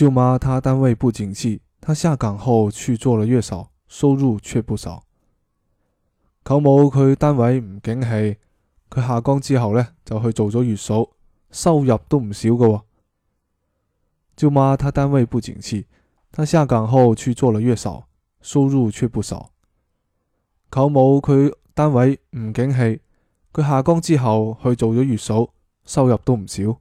舅妈她单位不景气她下岗后去做了月嫂收入却不少。舅母佢单位唔景气佢下岗之后呢就去做咗月嫂收入都唔少噶舅妈她单位不景气她下岗后去做了月嫂收入却不少。舅母佢单位唔景气佢下岗之后去做咗月嫂收入都唔少。